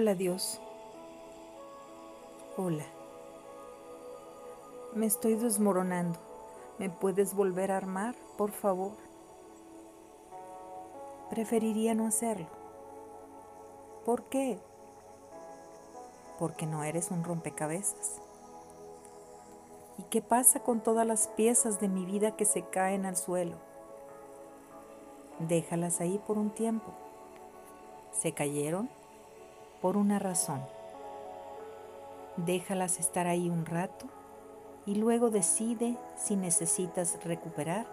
Hola Dios. Hola. Me estoy desmoronando. ¿Me puedes volver a armar, por favor? Preferiría no hacerlo. ¿Por qué? Porque no eres un rompecabezas. ¿Y qué pasa con todas las piezas de mi vida que se caen al suelo? Déjalas ahí por un tiempo. Se cayeron por una razón. Déjalas estar ahí un rato y luego decide si necesitas recuperar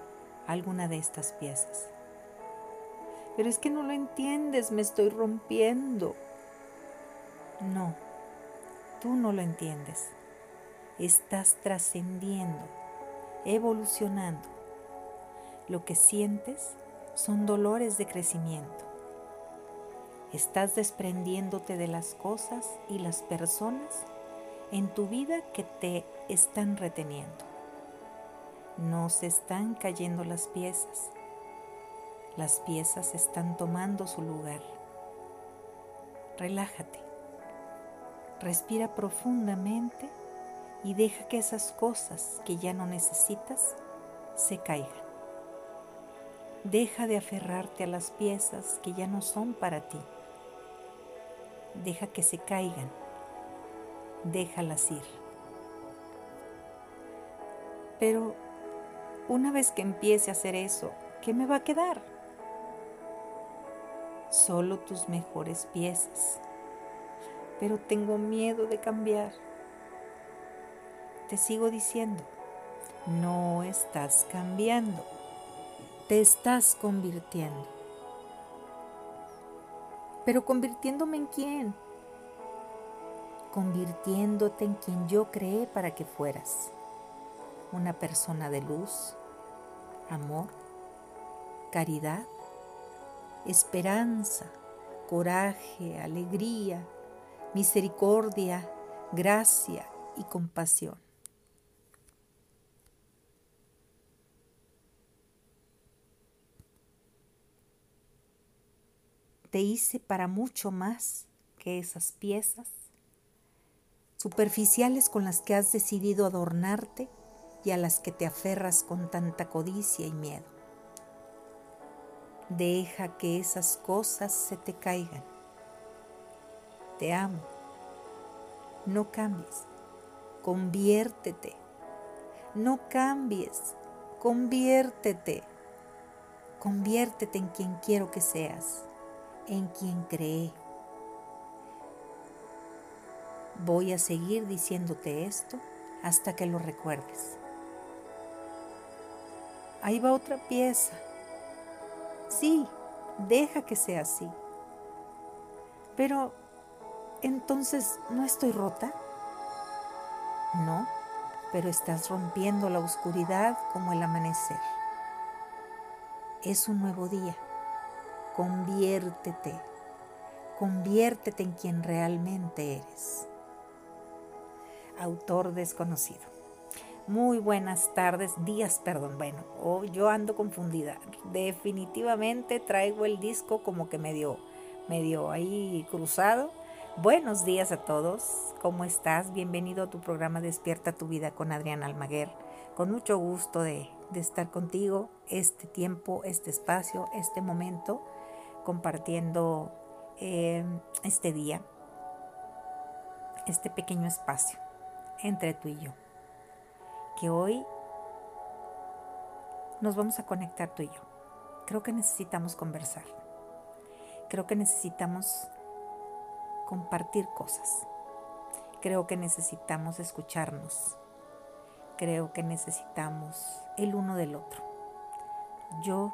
alguna de estas piezas. Pero es que no lo entiendes, me estoy rompiendo. No, tú no lo entiendes. Estás trascendiendo, evolucionando. Lo que sientes son dolores de crecimiento. Estás desprendiéndote de las cosas y las personas en tu vida que te están reteniendo. No se están cayendo las piezas. Las piezas están tomando su lugar. Relájate. Respira profundamente y deja que esas cosas que ya no necesitas se caigan. Deja de aferrarte a las piezas que ya no son para ti deja que se caigan, déjalas ir. Pero una vez que empiece a hacer eso, ¿qué me va a quedar? Solo tus mejores piezas. Pero tengo miedo de cambiar. Te sigo diciendo, no estás cambiando, te estás convirtiendo. Pero convirtiéndome en quién? Convirtiéndote en quien yo creé para que fueras. Una persona de luz, amor, caridad, esperanza, coraje, alegría, misericordia, gracia y compasión. Te hice para mucho más que esas piezas superficiales con las que has decidido adornarte y a las que te aferras con tanta codicia y miedo. Deja que esas cosas se te caigan. Te amo. No cambies. Conviértete. No cambies. Conviértete. Conviértete en quien quiero que seas en quien cree. Voy a seguir diciéndote esto hasta que lo recuerdes. Ahí va otra pieza. Sí, deja que sea así. Pero, entonces, ¿no estoy rota? No, pero estás rompiendo la oscuridad como el amanecer. Es un nuevo día Conviértete, conviértete en quien realmente eres. Autor desconocido. Muy buenas tardes, días, perdón. Bueno, oh, yo ando confundida. Definitivamente traigo el disco como que medio, medio ahí cruzado. Buenos días a todos. ¿Cómo estás? Bienvenido a tu programa Despierta tu vida con Adrián Almaguer. Con mucho gusto de, de estar contigo este tiempo, este espacio, este momento compartiendo eh, este día, este pequeño espacio entre tú y yo, que hoy nos vamos a conectar tú y yo. Creo que necesitamos conversar. Creo que necesitamos compartir cosas. Creo que necesitamos escucharnos. Creo que necesitamos el uno del otro. Yo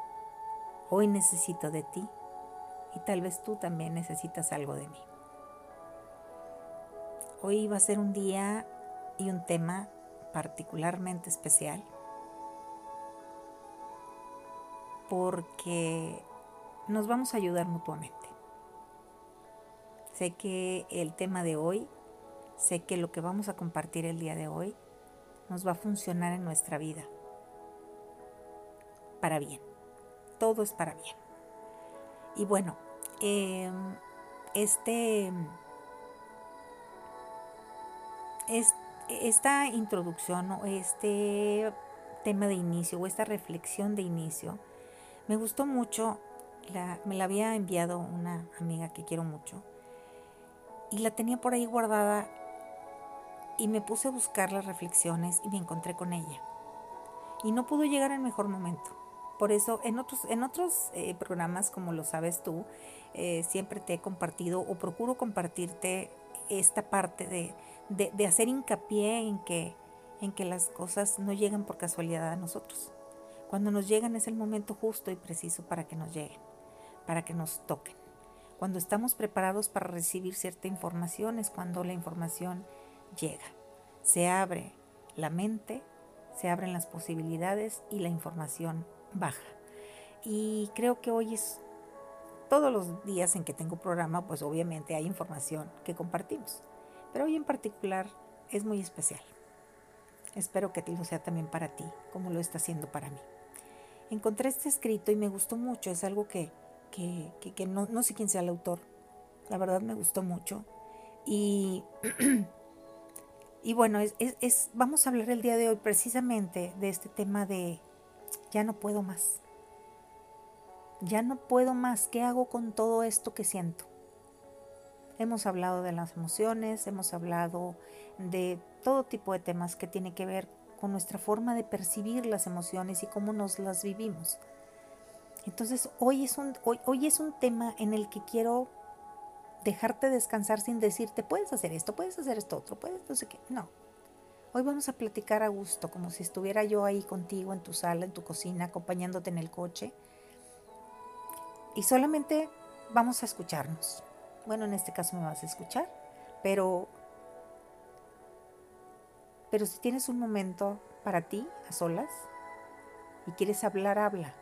hoy necesito de ti y tal vez tú también necesitas algo de mí. Hoy va a ser un día y un tema particularmente especial porque nos vamos a ayudar mutuamente. Sé que el tema de hoy, sé que lo que vamos a compartir el día de hoy nos va a funcionar en nuestra vida para bien. Todo es para bien. Y bueno, Em, este, esta introducción o este tema de inicio o esta reflexión de inicio me gustó mucho. La, me la había enviado una amiga que quiero mucho y la tenía por ahí guardada y me puse a buscar las reflexiones y me encontré con ella. Y no pudo llegar en mejor momento. Por eso en otros, en otros eh, programas, como lo sabes tú, eh, siempre te he compartido o procuro compartirte esta parte de, de, hacer hincapié en que, en que las cosas no llegan por casualidad a nosotros. Cuando nos llegan es el momento justo y preciso para que nos lleguen, para que nos toquen. Cuando estamos preparados para recibir cierta información es cuando la información llega. Se abre la mente, se abren las posibilidades y la información baja. Y creo que hoy es todos los días en que tengo programa, pues obviamente hay información que compartimos. Pero hoy en particular es muy especial. Espero que lo sea también para ti, como lo está haciendo para mí. Encontré este escrito y me gustó mucho. Es algo que, que, no, no, sé quién sea el autor. La verdad me gustó mucho. Y Y bueno, es, vamos a hablar el día de hoy precisamente de este tema de ya no puedo más. Ya no puedo más. ¿Qué hago con todo esto que siento? Hemos hablado de las emociones, hemos hablado de todo tipo de temas que tiene que ver con nuestra forma de percibir las emociones y cómo nos las vivimos. Entonces, hoy es un, hoy, hoy es un tema en el que quiero dejarte descansar sin decirte, puedes hacer esto, puedes hacer esto otro, puedes no sé qué. No. Hoy vamos a platicar a gusto, como si estuviera yo ahí contigo en tu sala, en tu cocina, acompañándote en el coche. Y solamente vamos a escucharnos. Bueno, en este caso me vas a escuchar, pero pero si tienes un momento para ti, a solas, y quieres hablar, habla.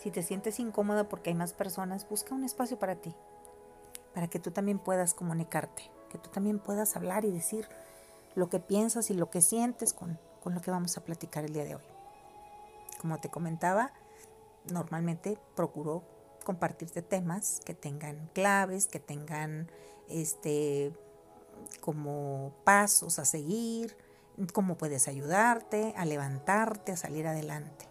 Si te sientes incómoda porque hay más personas, busca un espacio para ti para que tú también puedas comunicarte, que tú también puedas hablar y decir lo que piensas y lo que sientes con, lo que vamos a platicar el día de hoy. Como te comentaba, normalmente procuro compartirte temas que tengan claves, que tengan este como pasos a seguir, cómo puedes ayudarte a levantarte, a salir adelante.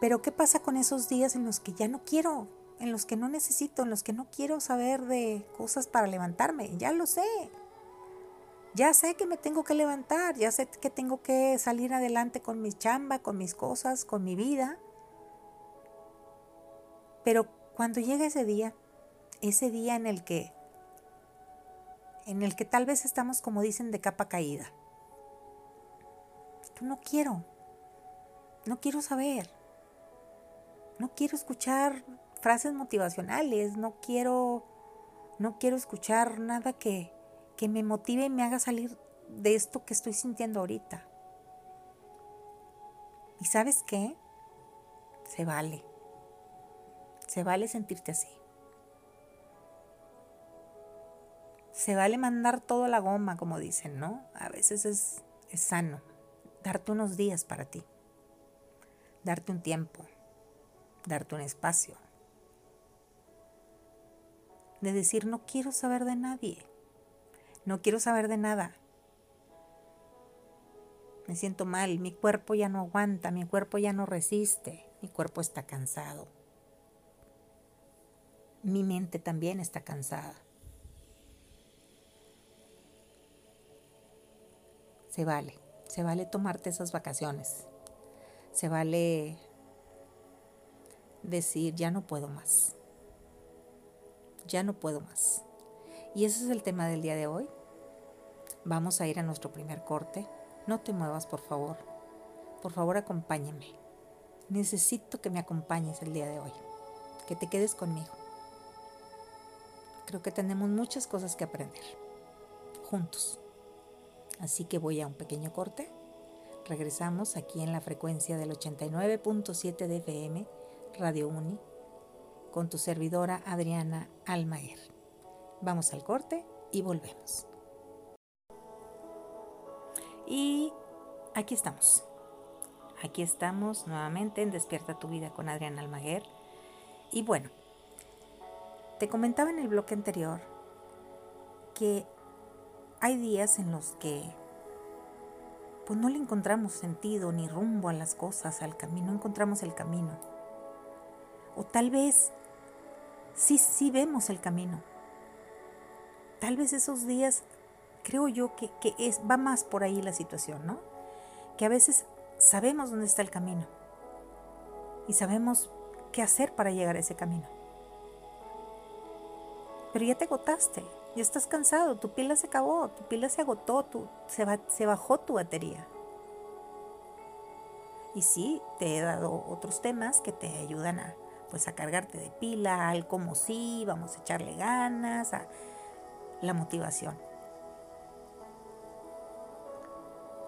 Pero ¿qué pasa con esos días en los que ya no quiero en los que no necesito, en los que no quiero saber de cosas para levantarme. Ya lo sé. Ya sé que me tengo que levantar, ya sé que tengo que salir adelante con mi chamba, con mis cosas, con mi vida. Pero cuando llega ese día, ese día en el que en el que tal vez estamos como dicen de capa caída. No quiero. No quiero saber. No quiero escuchar frases motivacionales, no quiero, no quiero escuchar nada que, que me motive y me haga salir de esto que estoy sintiendo ahorita. ¿Y sabes qué? Se vale. Se vale sentirte así. Se vale mandar todo la goma, como dicen, ¿no? A veces es, es sano darte unos días para ti, darte un tiempo, darte un espacio, de decir, no quiero saber de nadie, no quiero saber de nada. Me siento mal, mi cuerpo ya no aguanta, mi cuerpo ya no resiste, mi cuerpo está cansado. Mi mente también está cansada. Se vale, se vale tomarte esas vacaciones. Se vale decir, ya no puedo más ya no puedo más. Y ese es el tema del día de hoy. Vamos a ir a nuestro primer corte. No te muevas, por favor. Por favor, acompáñame. Necesito que me acompañes el día de hoy. Que te quedes conmigo. Creo que tenemos muchas cosas que aprender. Juntos. Así que voy a un pequeño corte. Regresamos aquí en la frecuencia del 89.7 de FM, Radio Uni con tu servidora Adriana Almaer. Vamos al corte y volvemos. Y aquí estamos. Aquí estamos nuevamente en Despierta tu vida con Adriana Almaguer. Y bueno, te comentaba en el bloque anterior que hay días en los que pues no le encontramos sentido ni rumbo a las cosas, al camino, no encontramos el camino. O tal vez sí, sí vemos el camino. Tal vez esos días, creo yo que, que es, va más por ahí la situación, ¿no? Que a veces sabemos dónde está el camino y sabemos qué hacer para llegar a ese camino. Pero ya te agotaste, ya estás cansado, tu pila se acabó, tu pila se agotó, tu, se, se bajó tu batería. Y sí, te he dado otros temas que te ayudan a, pues, a cargarte de pila, al como sí, vamos a echarle ganas, a la motivación.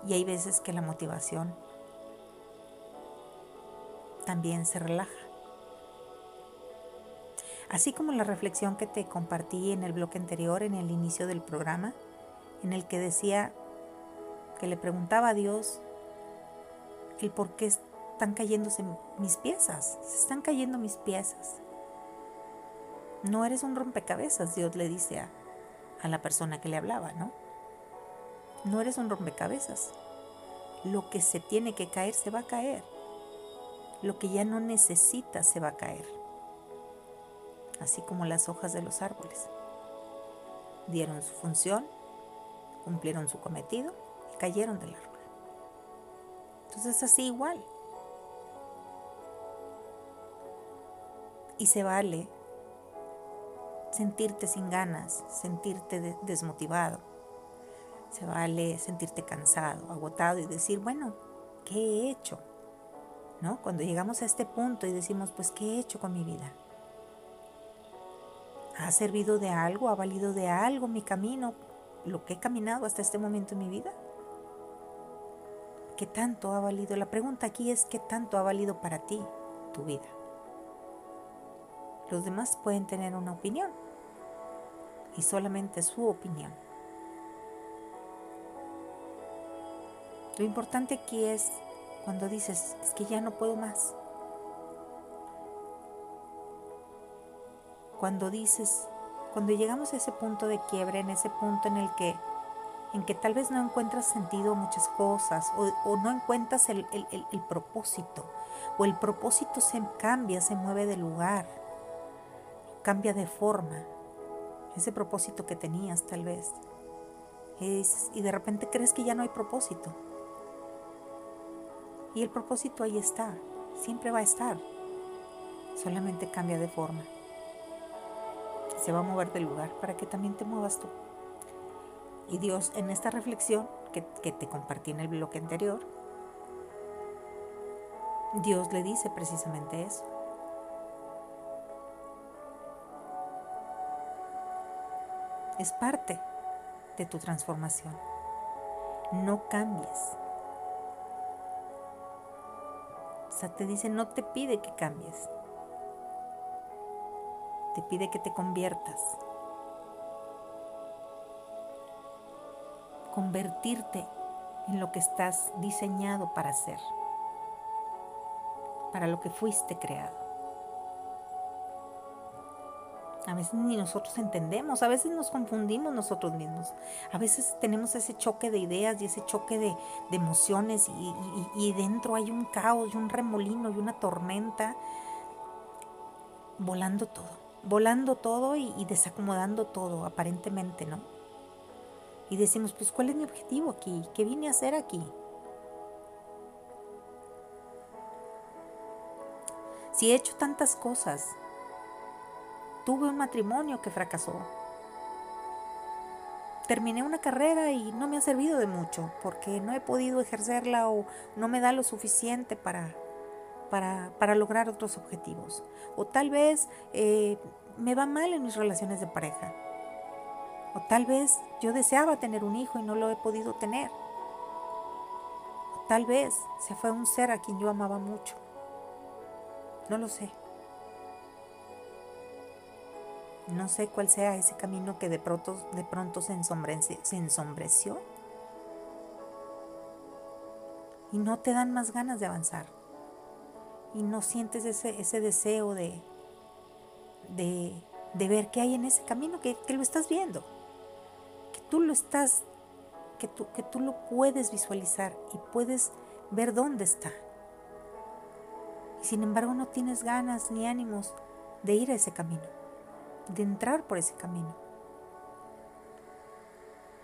Y hay veces que la motivación también se relaja. Así como la reflexión que te compartí en el bloque anterior, en el inicio del programa, en el que decía que le preguntaba a Dios el por qué están cayéndose mis piezas, se están cayendo mis piezas. No eres un rompecabezas, Dios le dice a, a la persona que le hablaba, ¿no? No eres un rompecabezas. Lo que se tiene que caer se va a caer lo que ya no necesita se va a caer, así como las hojas de los árboles. Dieron su función, cumplieron su cometido y cayeron del árbol. Entonces así igual. Y se vale sentirte sin ganas, sentirte desmotivado. Se vale sentirte cansado, agotado y decir, bueno, ¿qué he hecho? ¿no? Cuando llegamos a este punto y decimos, pues, ¿qué he hecho con mi vida? ¿Ha servido de algo? ¿Ha valido de algo mi camino? ¿Lo que he caminado hasta este momento en mi vida? ¿Qué tanto ha valido? La pregunta aquí es, ¿qué tanto ha valido para ti tu vida? Los demás pueden tener una opinión y solamente su opinión. Lo importante aquí es cuando dices, es que ya no puedo más. Cuando dices, cuando llegamos a ese punto de quiebre, en ese punto en el que, en que tal vez no encuentras sentido a muchas cosas o, no encuentras el, el propósito o el propósito se cambia, se mueve de lugar, cambia de forma, ese propósito que tenías tal vez. y de repente crees que ya no hay propósito. Y el propósito ahí está, siempre va a estar. Solamente cambia de forma. Se va a mover de lugar para que también te muevas tú. Y Dios en esta reflexión que, que te compartí en el bloque anterior, Dios le dice precisamente eso. Es parte de tu transformación. No cambies. Sea, te dice, no te pide que cambies. Te pide que te conviertas. Convertirte en lo que estás diseñado para ser. Para lo que fuiste creado. A veces ni nosotros entendemos, a veces nos confundimos nosotros mismos, a veces tenemos ese choque de ideas y ese choque de, emociones y, dentro hay un caos y un remolino y una tormenta volando todo, volando todo y, y desacomodando todo aparentemente, ¿no? Y decimos, pues ¿cuál es mi objetivo aquí? ¿Qué vine a hacer aquí? Si he hecho tantas cosas, Tuve un matrimonio que fracasó. Terminé una carrera y no me ha servido de mucho porque no he podido ejercerla o no me da lo suficiente para, para, lograr otros objetivos. O tal vez eh, me va mal en mis relaciones de pareja. O tal vez yo deseaba tener un hijo y no lo he podido tener. O tal vez se fue un ser a quien yo amaba mucho. No lo sé. No sé cuál sea ese camino que de pronto, de pronto se, ensombreció, y no te dan más ganas de avanzar. Y no sientes ese, ese deseo de, de, ver qué hay en ese camino que, que lo estás viendo. Que tú lo estás, que tú, que tú lo puedes visualizar y puedes ver dónde está. Y sin embargo no tienes ganas ni ánimos de ir a ese camino, de entrar por ese camino.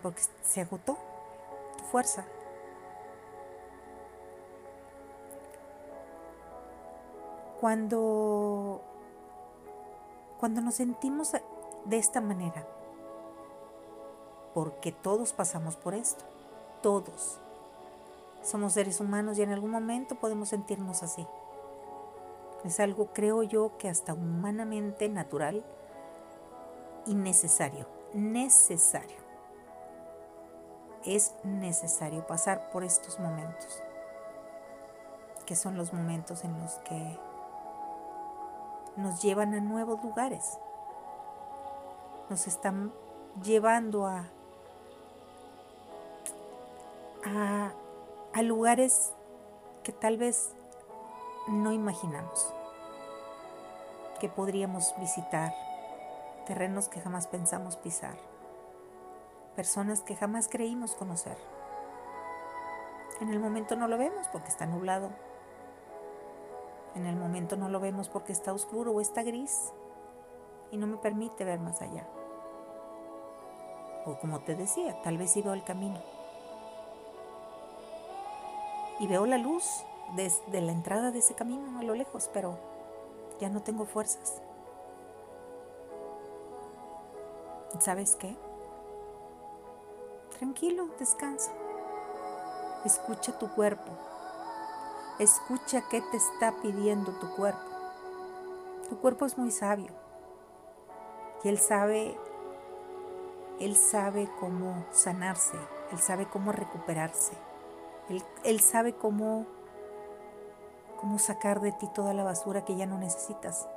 Porque se agotó tu fuerza. Cuando, cuando nos sentimos de esta manera, porque todos pasamos por esto, todos. Somos seres humanos y en algún momento podemos sentirnos así. Es algo, creo yo, que hasta humanamente natural y necesario. Necesario. Es necesario pasar por estos momentos, que son los momentos en los que nos llevan a nuevos lugares. Nos están llevando a, a, a lugares que tal vez no imaginamos que podríamos visitar, terrenos que jamás pensamos pisar, personas que jamás creímos conocer. En el momento no lo vemos porque está nublado. En el momento no lo vemos porque está oscuro o está gris y no me permite ver más allá. O como te decía, tal vez sí veo el camino. Y veo la luz desde la entrada de ese camino a lo lejos, pero ya no tengo fuerzas. ¿Sabes qué? Tranquilo, descansa. Escucha tu cuerpo. Escucha qué te está pidiendo tu cuerpo. Tu cuerpo es muy sabio. Y él sabe él sabe cómo sanarse, él sabe cómo recuperarse. Él, él sabe cómo cómo sacar de ti toda la basura que ya no necesitas.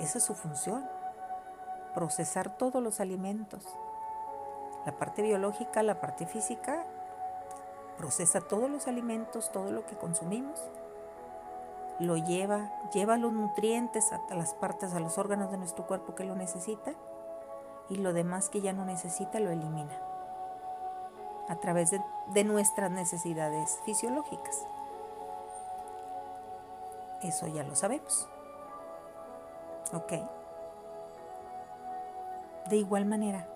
Esa es su función, procesar todos los alimentos. La parte biológica, la parte física, procesa todos los alimentos, todo lo que consumimos, lo lleva, lleva los nutrientes a las partes, a los órganos de nuestro cuerpo que lo necesita y lo demás que ya no necesita lo elimina a través de, nuestras necesidades fisiológicas. Eso ya lo sabemos. ¿Ok? De igual manera,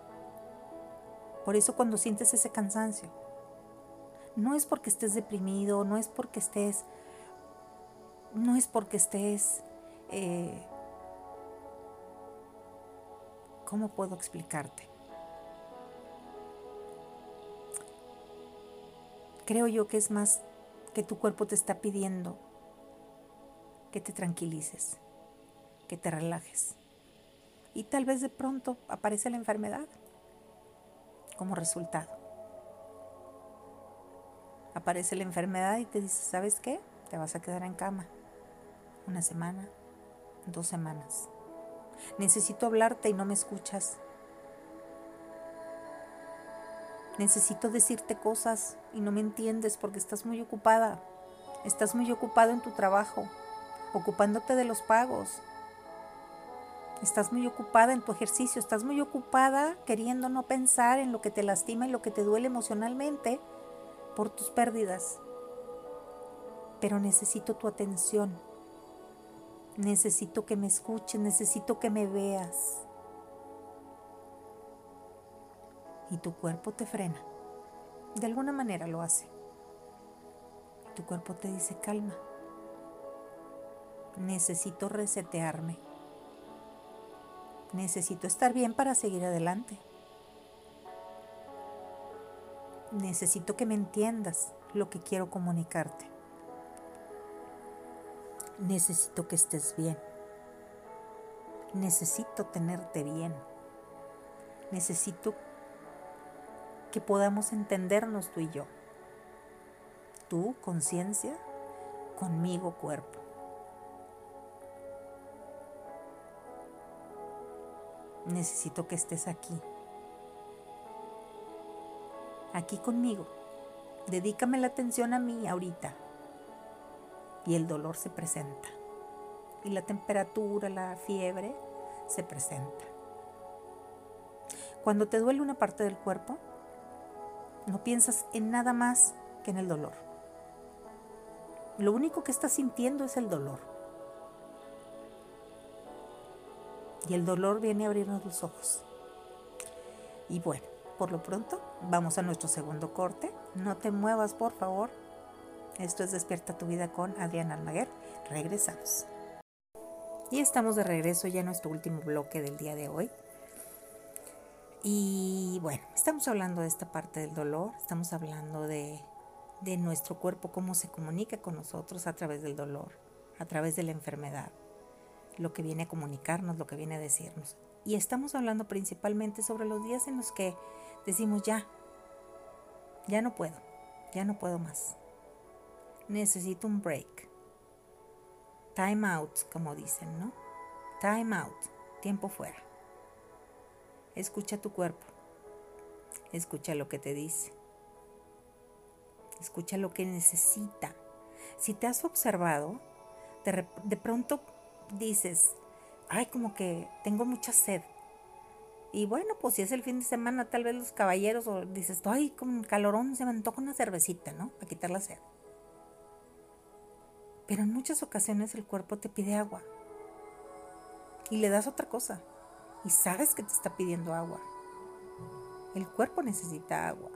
por eso cuando sientes ese cansancio, no es porque estés deprimido, no es porque estés, no es porque estés, eh, ¿cómo puedo explicarte? creo yo que es más que tu cuerpo te está pidiendo que te tranquilices, que te relajes. Y tal vez de pronto aparece la enfermedad como resultado. Aparece la enfermedad y te dice, ¿sabes qué? Te vas a quedar en cama una semana, dos semanas. Necesito hablarte y no me escuchas. Necesito decirte cosas y no me entiendes porque estás muy ocupada. Estás muy ocupado en tu trabajo, ocupándote de los pagos. Estás muy ocupada en tu ejercicio, estás muy ocupada queriendo no pensar en lo que te lastima y lo que te duele emocionalmente por tus pérdidas. Pero necesito tu atención. Necesito que me escuches, necesito que me veas. y tu cuerpo te frena. De alguna manera lo hace. Tu cuerpo te dice calma. Necesito resetearme. Necesito estar bien para seguir adelante. Necesito que me entiendas lo que quiero comunicarte. Necesito que estés bien. Necesito tenerte bien. Necesito que podamos entendernos tú y yo. Tú, conciencia, conmigo, cuerpo. Necesito que estés aquí. Aquí conmigo. Dedícame la atención a mí ahorita. Y el dolor se presenta. Y la temperatura, la fiebre se presenta. Cuando te duele una parte del cuerpo, no piensas en nada más que en el dolor. Lo único que estás sintiendo es el dolor. Y el dolor viene a abrirnos los ojos. Y bueno, por lo pronto, vamos a nuestro segundo corte. No te muevas, por favor. Esto es Despierta tu vida con Adriana Almaguer. Regresamos. Y estamos de regreso ya en nuestro último bloque del día de hoy. Y bueno, estamos hablando de esta parte del dolor, estamos hablando de, de nuestro cuerpo, cómo se comunica con nosotros a través del dolor, a través de la enfermedad, lo que viene a comunicarnos, lo que viene a decirnos. Y estamos hablando principalmente sobre los días en los que decimos ya, ya no puedo, ya no puedo más. Necesito un break. Time out, como dicen, ¿no? Time out, tiempo fuera. Escucha tu cuerpo. Escucha lo que te dice. Escucha lo que necesita. Si te has observado, de, de pronto dices, ay, como que tengo mucha sed. Y bueno, pues si es el fin de semana, tal vez los caballeros, o dices, ay, con calorón se me antoja una cervecita, ¿no? A quitar la sed. Pero en muchas ocasiones el cuerpo te pide agua. Y le das otra cosa. Y sabes que te está pidiendo agua. El cuerpo necesita agua.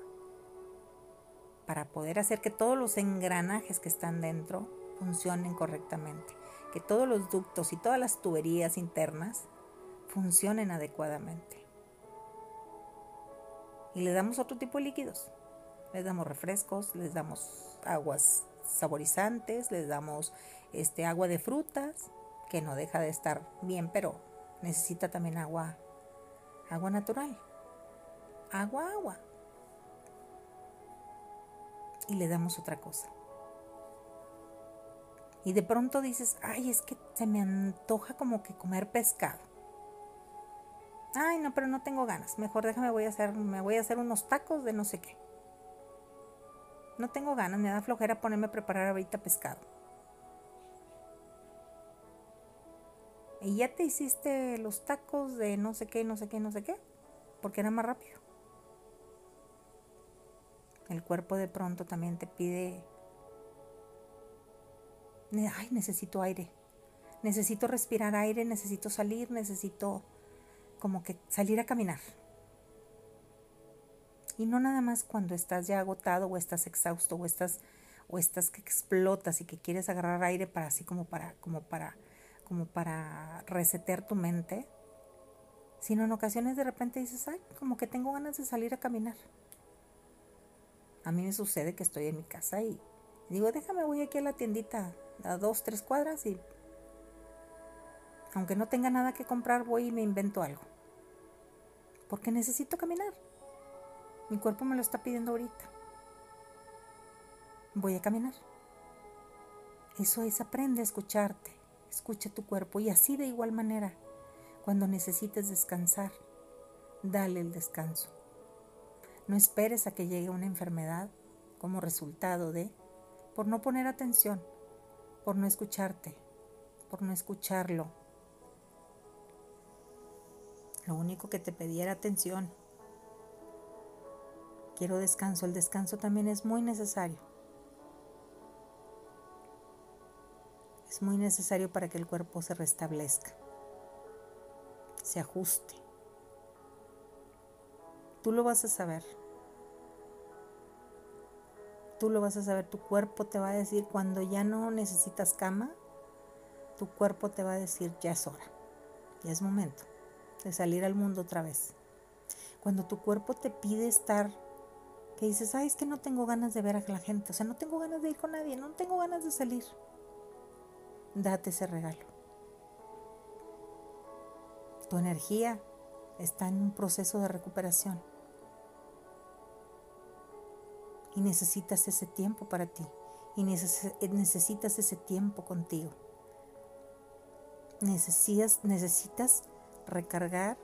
Para poder hacer que todos los engranajes que están dentro funcionen correctamente que todos los ductos y todas las tuberías internas funcionen adecuadamente. Y le damos otro tipo de líquidos. Les damos refrescos, les damos aguas saborizantes, les damos este agua de frutas, que no deja de estar bien, pero necesita también agua agua natural. Agua, agua. Y le damos otra cosa. Y de pronto dices, ay, es que se me antoja como que comer pescado. Ay, no, pero no tengo ganas. Mejor déjame, voy a hacer, me voy a hacer unos tacos de no sé qué. No tengo ganas, me da flojera ponerme a preparar ahorita pescado. Y ya te hiciste los tacos de no sé qué, no sé qué, no sé qué, porque era más rápido. El cuerpo de pronto también te pide ay, necesito aire, necesito respirar aire, necesito salir, necesito como que salir a caminar. Y no nada más cuando estás ya agotado o estás exhausto o estás o estás que explotas y que quieres agarrar aire para así como para como para como para resetear tu mente, sino en ocasiones de repente dices, "Ay, como que tengo ganas de salir a caminar." A mí me sucede que estoy en mi casa y digo, "Déjame voy aquí a la tiendita a dos, tres cuadras y aunque no tenga nada que comprar, voy y me invento algo. Porque necesito caminar. Mi cuerpo me lo está pidiendo ahorita. Voy a caminar. Eso es, aprende a escucharte. Escucha tu cuerpo y así de igual manera, cuando necesites descansar, dale el descanso. No esperes a que llegue una enfermedad como resultado de, por no poner atención, por no escucharte, por no escucharlo. Lo único que te pedía era atención. Quiero descanso. El descanso también es muy necesario. Es muy necesario para que el cuerpo se restablezca, se ajuste. Tú lo vas a saber. Tú lo vas a saber, tu cuerpo te va a decir cuando ya no necesitas cama, tu cuerpo te va a decir ya es hora, ya es momento de salir al mundo otra vez. Cuando tu cuerpo te pide estar, que dices, ay, es que no tengo ganas de ver a la gente, o sea, no tengo ganas de ir con nadie, no tengo ganas de salir, date ese regalo. Tu energía está en un proceso de recuperación y necesitas ese tiempo para ti y necesitas ese tiempo contigo. Necesitas, necesitas recargar,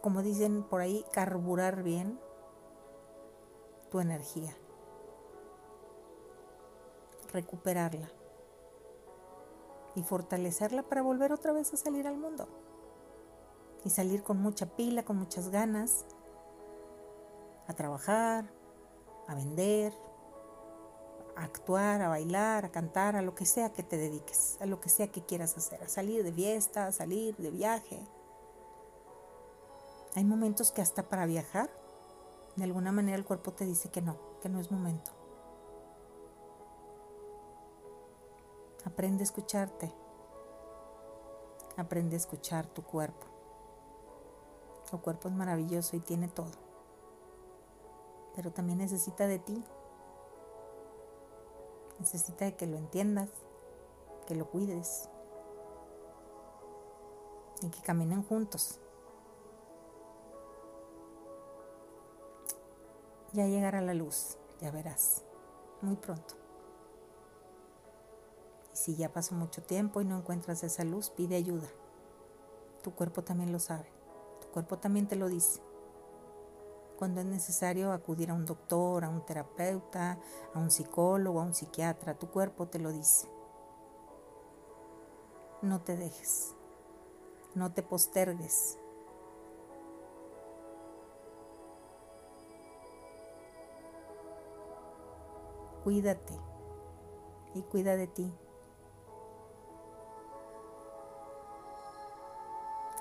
como dicen por ahí, carburar bien tu energía, recuperarla y fortalecerla para volver otra vez a salir al mundo y salir con mucha pila, con muchas ganas, a trabajar, a vender, a actuar, a bailar, a cantar, a lo que sea que te dediques, a lo que sea que quieras hacer, a salir de fiesta, a salir de viaje. Hay momentos que hasta para viajar, de alguna manera el cuerpo te dice que no, que no es momento. Aprende a escucharte. Aprende a escuchar tu cuerpo. Tu cuerpo es maravilloso y tiene todo. Pero también necesita de ti. Necesita de que lo entiendas, que lo cuides y que caminen juntos. Ya llegará la luz, ya verás, muy pronto. Y si ya pasó mucho tiempo y no encuentras esa luz, pide ayuda. Tu cuerpo también lo sabe, tu cuerpo también te lo dice cuando es necesario acudir a un doctor, a un terapeuta, a un psicólogo, a un psiquiatra. Tu cuerpo te lo dice. No te dejes. No te postergues. Cuídate y cuida de ti.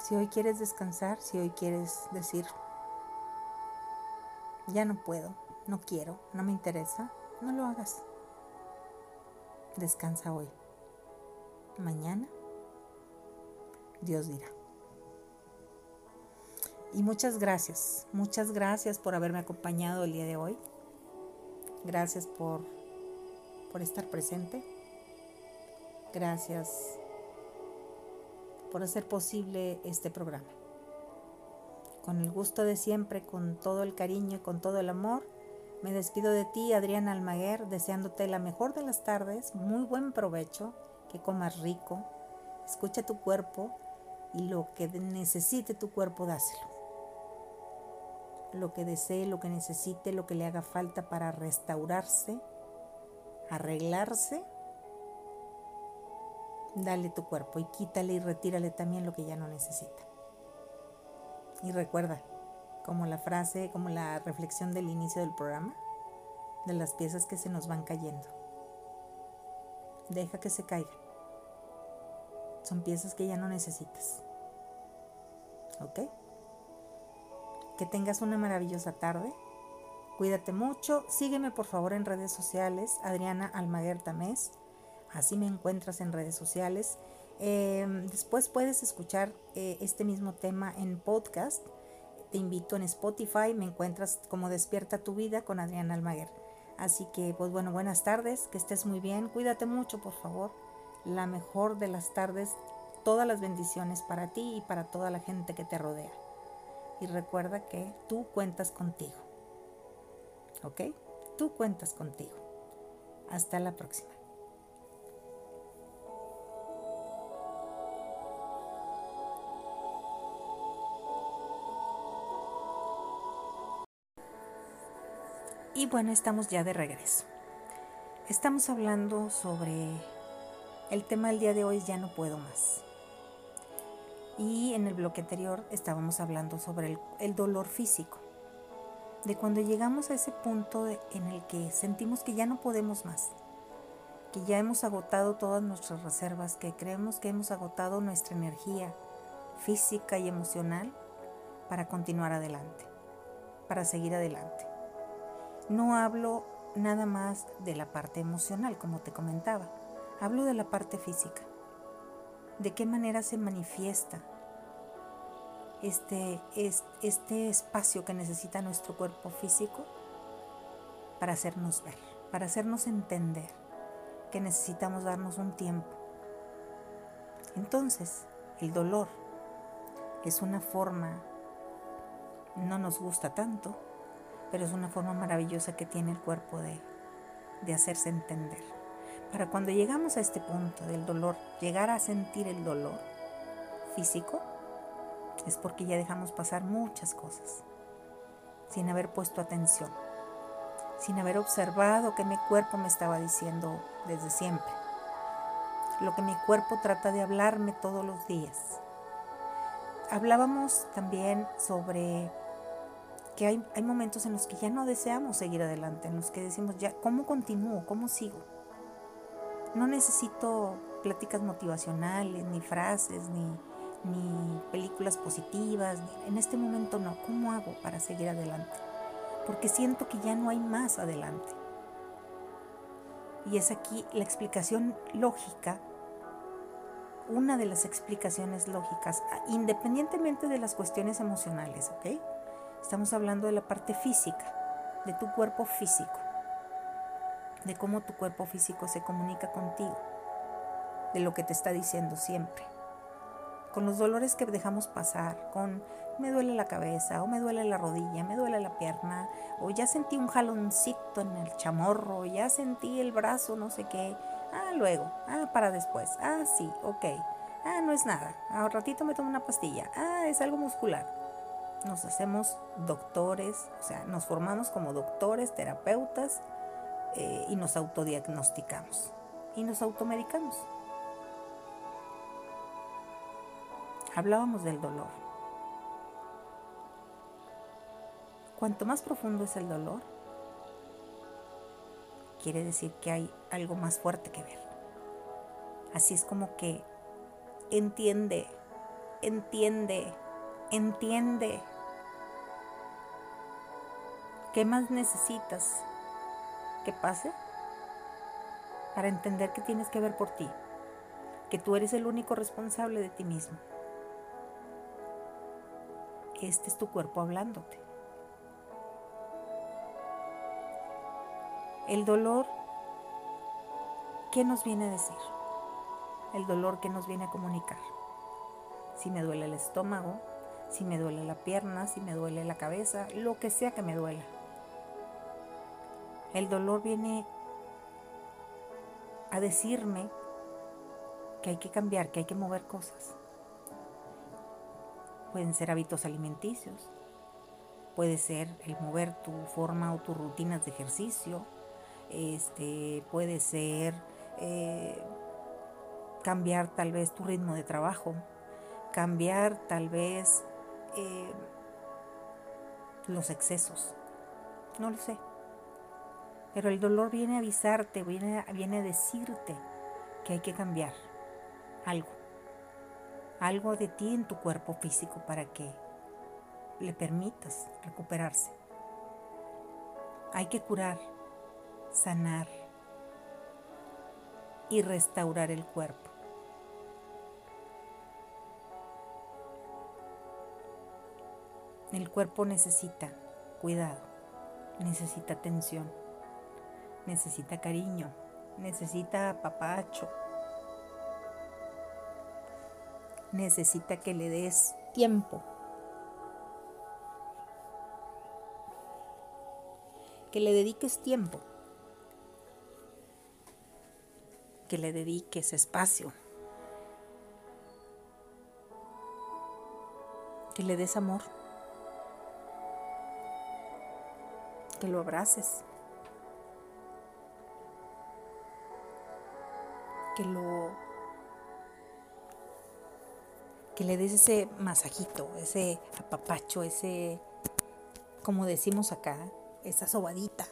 Si hoy quieres descansar, si hoy quieres decir, ya no puedo, no quiero, no me interesa, no lo hagas. Descansa hoy. Mañana, Dios dirá. Y muchas gracias, muchas gracias por haberme acompañado el día de hoy. Gracias por, por estar presente. Gracias por hacer posible este programa con el gusto de siempre, con todo el cariño y con todo el amor. Me despido de ti, Adriana Almaguer, deseándote la mejor de las tardes, muy buen provecho, que comas rico, escucha tu cuerpo y lo que necesite tu cuerpo, dáselo. Lo que desee, lo que necesite, lo que le haga falta para restaurarse, arreglarse, dale tu cuerpo y quítale y retírale también lo que ya no necesita. Y recuerda, como la frase, como la reflexión del inicio del programa, de las piezas que se nos van cayendo. Deja que se caigan. Son piezas que ya no necesitas. ¿Ok? Que tengas una maravillosa tarde. Cuídate mucho. Sígueme por favor en redes sociales. Adriana Almaguer Tamés. Así me encuentras en redes sociales. Em, después puedes escuchar eh, este mismo tema en podcast. Te invito en Spotify, me encuentras como Despierta tu vida con Adriana Almaguer. Así que, pues bueno, buenas tardes, que estés muy bien, cuídate mucho, por favor. La mejor de las tardes, todas las bendiciones para ti y para toda la gente que te rodea. Y recuerda que tú cuentas contigo. ¿Ok? Tú cuentas contigo. Hasta la próxima. Y bueno, estamos ya de regreso. Estamos hablando sobre el tema del día de hoy, ya no puedo más. Y en el bloque anterior estábamos hablando sobre el, dolor físico, de cuando llegamos a ese punto en el que sentimos que ya no podemos más, que ya hemos agotado todas nuestras reservas, que creemos que hemos agotado nuestra energía física y emocional para continuar adelante, para seguir adelante. No hablo nada más de la parte emocional, como te comentaba. Hablo de la parte física. De qué manera se manifiesta este, este espacio que necesita nuestro cuerpo físico para hacernos ver, para hacernos entender que necesitamos darnos un tiempo. Entonces, el dolor es una forma, no nos gusta tanto, pero es una forma maravillosa que tiene el cuerpo de, de hacerse entender. Para cuando llegamos a este punto del dolor, llegar a sentir el dolor físico, es porque ya dejamos pasar muchas cosas, sin haber puesto atención, sin haber observado que mi cuerpo me estaba diciendo desde siempre, lo que mi cuerpo trata de hablarme todos los días. hablábamos también sobre que hay, hay, momentos en los que ya no deseamos seguir adelante, en los que decimos, ya, ¿cómo continúo? ¿Cómo sigo? No necesito pláticas motivacionales, ni frases, ni, ni películas positivas. En este momento no. ¿Cómo hago para seguir adelante? Porque siento que ya no hay más adelante. Y es aquí la explicación lógica, una de las explicaciones lógicas, independientemente de las cuestiones emocionales, ¿ok? Estamos hablando de la parte física, de tu cuerpo físico de cómo tu cuerpo físico se comunica contigo, de lo que te está diciendo siempre. Con los dolores que dejamos pasar, con me duele la cabeza, o me duele la rodilla, me duele la pierna, o ya sentí un jaloncito en el chamorro, ya sentí el brazo, no sé qué. Ah, luego, ah, para después, ah, sí, ok. Ah, no es nada, a ratito me tomo una pastilla, ah, es algo muscular. Nos hacemos doctores, o sea, nos formamos como doctores, terapeutas, eh, y nos autodiagnosticamos y nos automedicamos. Hablábamos del dolor. Cuanto más profundo es el dolor, quiere decir que hay algo más fuerte que ver. Así es como que entiende, entiende, entiende. ¿Qué más necesitas? que pase para entender que tienes que ver por ti, que tú eres el único responsable de ti mismo. Este es tu cuerpo hablándote. El dolor, ¿qué nos viene a decir? El dolor que nos viene a comunicar. Si me duele el estómago, si me duele la pierna, si me duele la cabeza, lo que sea que me duela. El dolor viene a decirme que hay que cambiar, que hay que mover cosas. Pueden ser hábitos alimenticios, puede ser el mover tu forma o tus rutinas de ejercicio, este, puede ser eh, cambiar tal vez tu ritmo de trabajo, cambiar tal vez eh, los excesos, no lo sé. Pero el dolor viene a avisarte, viene, viene a decirte que hay que cambiar algo. Algo de ti en tu cuerpo físico para que le permitas recuperarse. Hay que curar, sanar y restaurar el cuerpo. El cuerpo necesita cuidado, necesita atención necesita cariño, necesita papacho, necesita que le des tiempo, que le dediques tiempo, que le dediques espacio, que le des amor, que lo abraces. que lo que le des ese masajito, ese apapacho, ese como decimos acá, esa sobadita.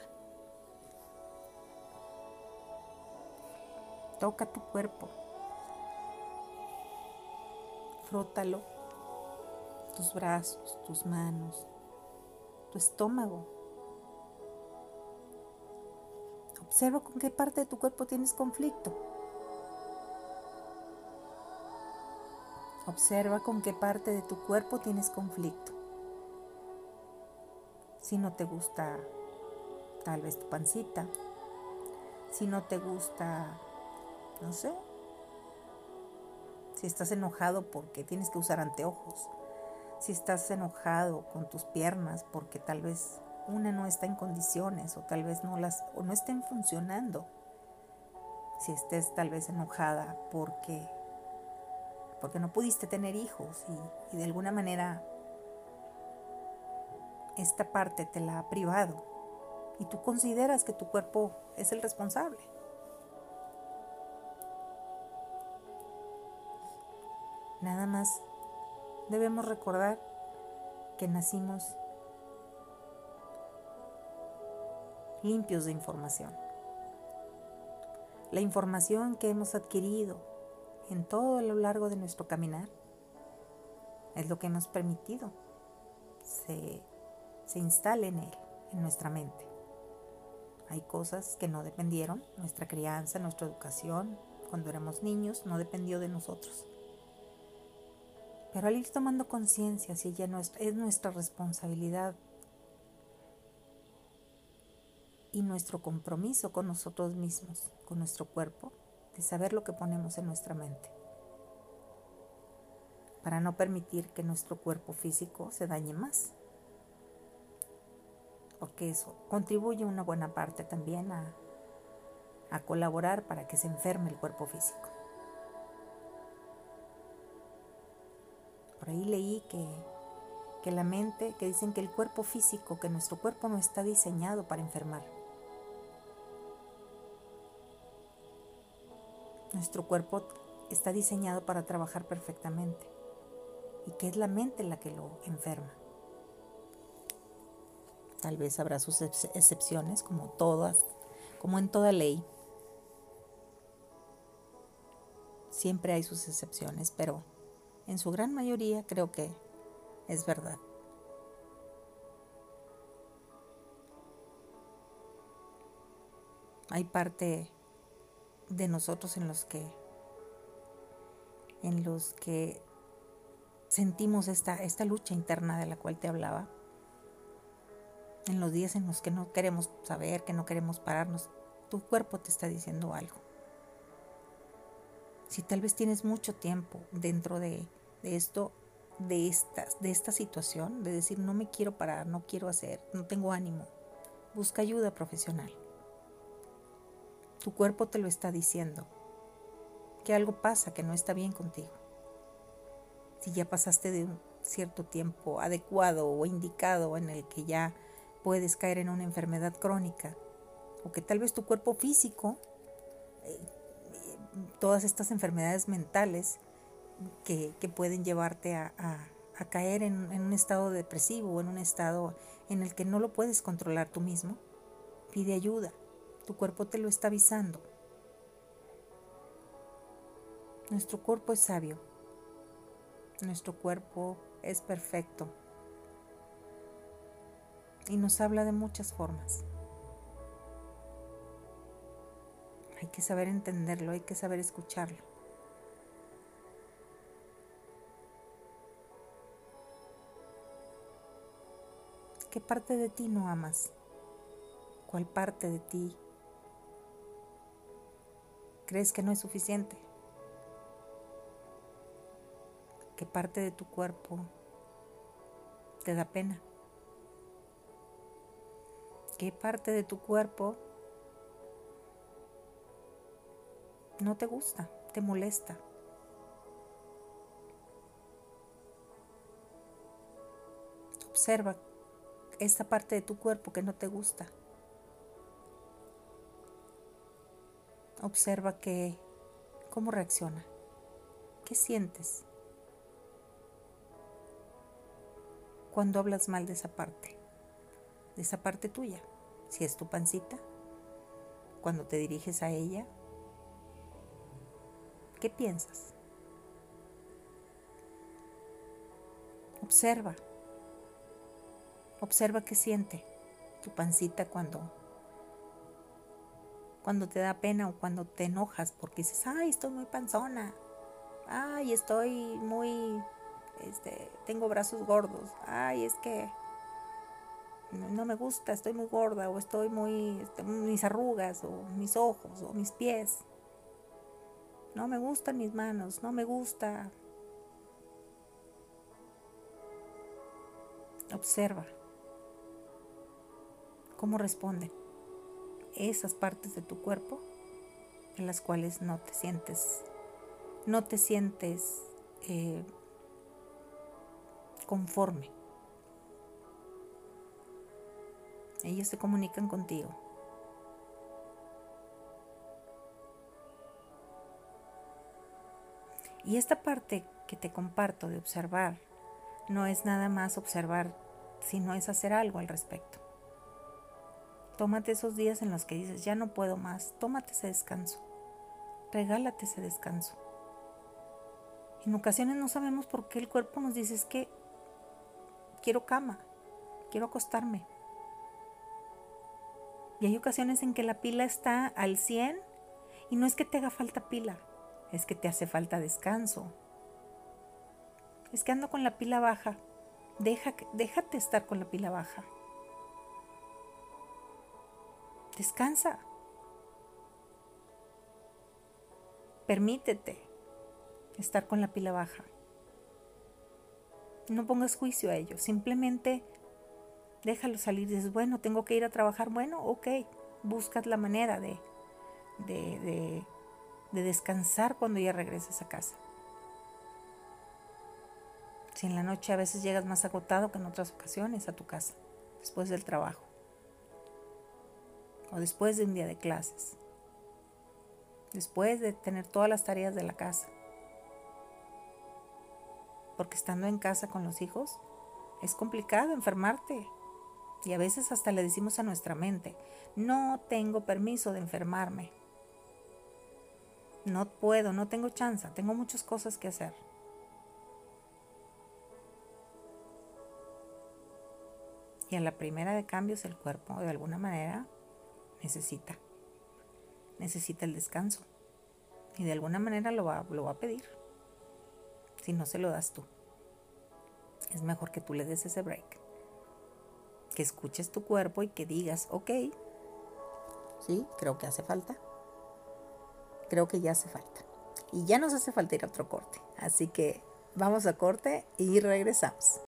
Toca tu cuerpo. Frótalo. Tus brazos, tus manos, tu estómago. Observa con qué parte de tu cuerpo tienes conflicto. Observa con qué parte de tu cuerpo tienes conflicto. Si no te gusta tal vez tu pancita, si no te gusta, no sé, si estás enojado porque tienes que usar anteojos, si estás enojado con tus piernas porque tal vez una no está en condiciones o tal vez no las o no estén funcionando. Si estés tal vez enojada porque porque no pudiste tener hijos y, de alguna manera esta parte te la ha privado y tú consideras que tu cuerpo es el responsable. Nada más debemos recordar que nacimos limpios de información. La información que hemos adquirido en todo lo largo de nuestro caminar es lo que hemos permitido se, se instale en él, en nuestra mente. Hay cosas que no dependieron, nuestra crianza, nuestra educación, cuando éramos niños, no dependió de nosotros. Pero al ir tomando conciencia, si ya es nuestra responsabilidad y nuestro compromiso con nosotros mismos, con nuestro cuerpo, de saber lo que ponemos en nuestra mente, para no permitir que nuestro cuerpo físico se dañe más, porque eso contribuye una buena parte también a, colaborar para que se enferme el cuerpo físico. Por ahí leí que, que la mente, que dicen que el cuerpo físico, que nuestro cuerpo no está diseñado para enfermar. Nuestro cuerpo está diseñado para trabajar perfectamente y que es la mente la que lo enferma. Tal vez habrá sus excepciones, como todas, como en toda ley. Siempre hay sus excepciones, pero en su gran mayoría creo que es verdad. Hay parte de nosotros en los que en los que sentimos esta, esta lucha interna de la cual te hablaba. En los días en los que no queremos saber, que no queremos pararnos, tu cuerpo te está diciendo algo. Si tal vez tienes mucho tiempo dentro de, esto, de esta, de esta situación, de decir no me quiero parar, no quiero hacer, no tengo ánimo, busca ayuda profesional. Tu cuerpo te lo está diciendo, que algo pasa, que no está bien contigo. Si ya pasaste de un cierto tiempo adecuado o indicado en el que ya puedes caer en una enfermedad crónica, o que tal vez tu cuerpo físico eh, todas estas enfermedades mentales que, pueden llevarte a, caer en, en, un estado depresivo o en un estado en el que no lo puedes controlar tú mismo, pide ayuda. Tu cuerpo te lo está avisando. Nuestro cuerpo es sabio. Nuestro cuerpo es perfecto. Y nos habla de muchas formas. Hay que saber entenderlo, hay que saber escucharlo. ¿Qué parte de ti no amas? ¿Cuál parte de ti crees que no es suficiente? ¿Qué parte de tu cuerpo te da pena? ¿Qué parte de tu cuerpo no te gusta, te molesta. Observa esta parte de tu cuerpo que no te gusta. Observa que cómo reacciona. ¿Qué sientes cuando hablas mal de esa parte? De esa parte tuya. Si es tu pancita, cuando te diriges a ella, ¿Qué piensas? Observa. Observa qué siente tu pancita cuando cuando te da pena o cuando te enojas porque dices, "Ay, estoy muy panzona." "Ay, estoy muy este, tengo brazos gordos." "Ay, es que no me gusta, estoy muy gorda o estoy muy este, mis arrugas o mis ojos o mis pies." No me gustan mis manos, no me gusta. Observa cómo responden esas partes de tu cuerpo en las cuales no te sientes, no te sientes eh, conforme. Ellos se comunican contigo. Y esta parte que te comparto de observar no es nada más observar, sino es hacer algo al respecto. Tómate esos días en los que dices, ya no puedo más, tómate ese descanso, regálate ese descanso. En ocasiones no sabemos por qué el cuerpo nos dice es que quiero cama, quiero acostarme. Y hay ocasiones en que la pila está al 100 y no es que te haga falta pila, es que te hace falta descanso. Es que ando con la pila baja. Deja, déjate estar con la pila baja. Descansa. Permítete estar con la pila baja. No pongas juicio a ello, simplemente déjalo salir. Dices, bueno, tengo que ir a trabajar. Bueno, ok, buscas la manera de, de, descansar cuando ya regreses a casa. Si en la noche a veces llegas más agotado que en otras ocasiones a tu casa, después del trabajo o después de un día de clases, después de tener todas las tareas de la casa. Porque estando en casa con los hijos es complicado enfermarte. Y a veces hasta le decimos a nuestra mente, no tengo permiso de enfermarme. No puedo, no tengo chance, tengo muchas cosas que hacer. Y a la primera de cambios el cuerpo de alguna manera necesita, necesita el descanso. Y de alguna manera lo va, lo va a pedir. Si no se lo das tú. Es mejor que tú le des ese break. Que escuches tu cuerpo y que digas, ok, sí, creo que hace falta creo que ya hace falta. Y ya nos hace falta ir a otro corte. Así que vamos a corte y regresamos.